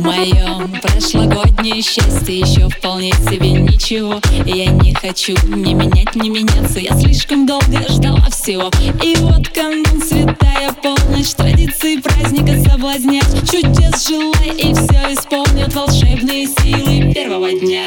моем прошлогоднее счастье. Еще вполне себе ничего. Я не хочу ни менять, ни меняться. Я слишком долго ждала всего. И вот канун, святая полночь Традиции праздника соблазнять. Чудес желай и все исполнят Волшебные силы первого дня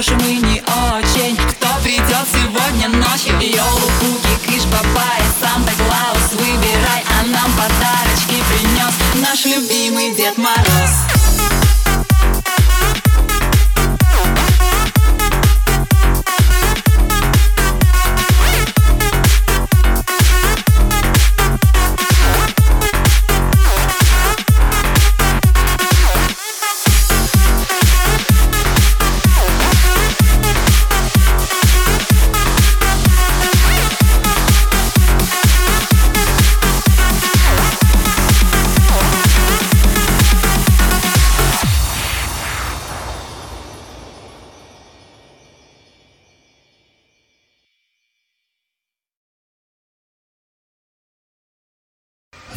И хороший мы не очень. Кто придет сегодня ночью? Йолу-пуки, кыш-бабай Санта-Клаус, выбирай А нам подарочки принес Наш любимый Дед Мороз